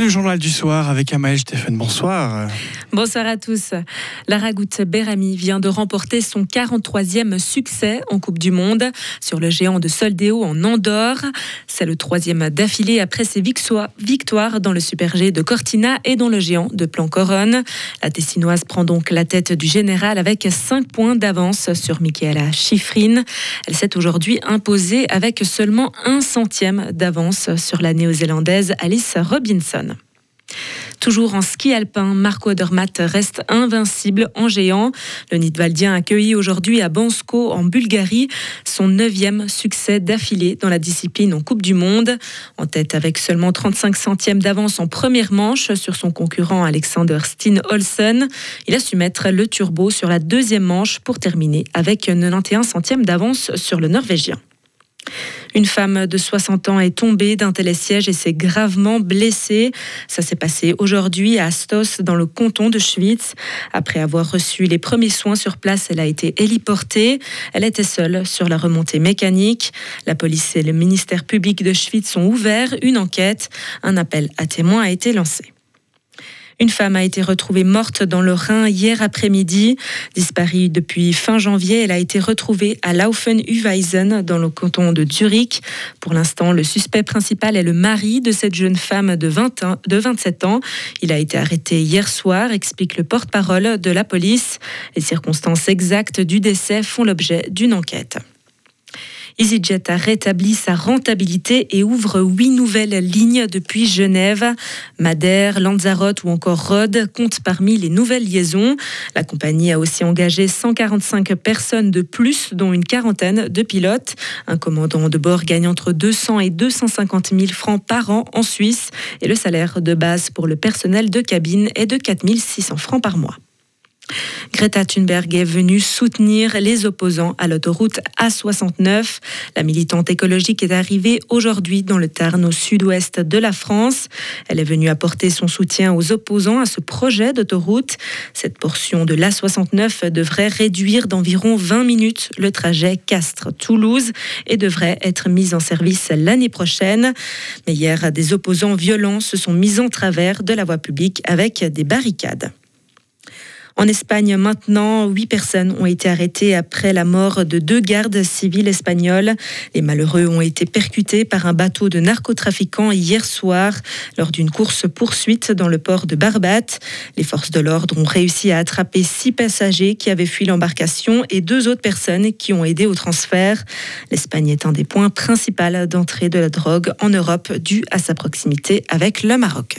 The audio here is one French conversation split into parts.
Le journal du soir avec Amael Stéphane. Bonsoir. Bonsoir à tous. La Ragout Berami vient de remporter son 43e succès en Coupe du Monde sur le géant de Soldéo en Andorre. C'est le troisième d'affilée après ses victoires dans le Super G de Cortina et dans le géant de Plancoronne. La Tessinoise prend donc la tête du général avec 5 points d'avance sur Michaela Schifrin. Elle s'est aujourd'hui imposée avec seulement un centième d'avance sur la néo-zélandaise Alice Robinson. Toujours en ski alpin, Marco Odermatt reste invincible en géant. Le Nidwaldien accueilli aujourd'hui à Bansko en Bulgarie son neuvième succès d'affilée dans la discipline en Coupe du Monde. En tête avec seulement 35 centièmes d'avance en première manche sur son concurrent Alexander Steen Olsen. Il a su mettre le turbo sur la deuxième manche pour terminer avec 91 centièmes d'avance sur le Norvégien. Une femme de 60 ans est tombée d'un télésiège et s'est gravement blessée. Ça s'est passé aujourd'hui à Stos, dans le canton de Schwyz. Après avoir reçu les premiers soins sur place, elle a été héliportée. Elle était seule sur la remontée mécanique. La police et le ministère public de Schwyz ont ouvert une enquête. Un appel à témoins a été lancé. Une femme a été retrouvée morte dans le Rhin hier après-midi. Disparue depuis fin janvier, elle a été retrouvée à Laufen-Uweisen dans le canton de Zurich. Pour l'instant, le suspect principal est le mari de cette jeune femme de, 20 ans, de 27 ans. Il a été arrêté hier soir, explique le porte-parole de la police. Les circonstances exactes du décès font l'objet d'une enquête. EasyJet a rétabli sa rentabilité et ouvre huit nouvelles lignes depuis Genève. Madère, Lanzarote ou encore Rhodes comptent parmi les nouvelles liaisons. La compagnie a aussi engagé 145 personnes de plus, dont une quarantaine de pilotes. Un commandant de bord gagne entre 200 et 250 000 francs par an en Suisse et le salaire de base pour le personnel de cabine est de 4 600 francs par mois. Greta Thunberg est venue soutenir les opposants à l'autoroute A69. La militante écologique est arrivée aujourd'hui dans le Tarn au sud-ouest de la France. Elle est venue apporter son soutien aux opposants à ce projet d'autoroute. Cette portion de l'A69 devrait réduire d'environ 20 minutes le trajet Castres-Toulouse et devrait être mise en service l'année prochaine. Mais hier, des opposants violents se sont mis en travers de la voie publique avec des barricades. En Espagne, maintenant, huit personnes ont été arrêtées après la mort de deux gardes civils espagnols. Les malheureux ont été percutés par un bateau de narcotrafiquants hier soir lors d'une course-poursuite dans le port de Barbate. Les forces de l'ordre ont réussi à attraper six passagers qui avaient fui l'embarcation et deux autres personnes qui ont aidé au transfert. L'Espagne est un des points principaux d'entrée de la drogue en Europe dû à sa proximité avec le Maroc.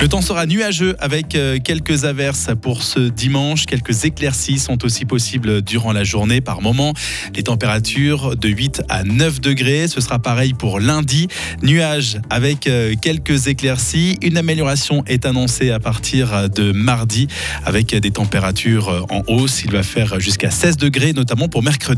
Le temps sera nuageux avec euh, quelques averses pour ce dimanche. Quelques éclaircies sont aussi possibles durant la journée par moment. Les températures de 8 à 9 degrés. Ce sera pareil pour lundi. Nuages avec euh, quelques éclaircies. Une amélioration est annoncée à partir de mardi avec des températures en hausse. Il va faire jusqu'à 16 degrés, notamment pour mercredi.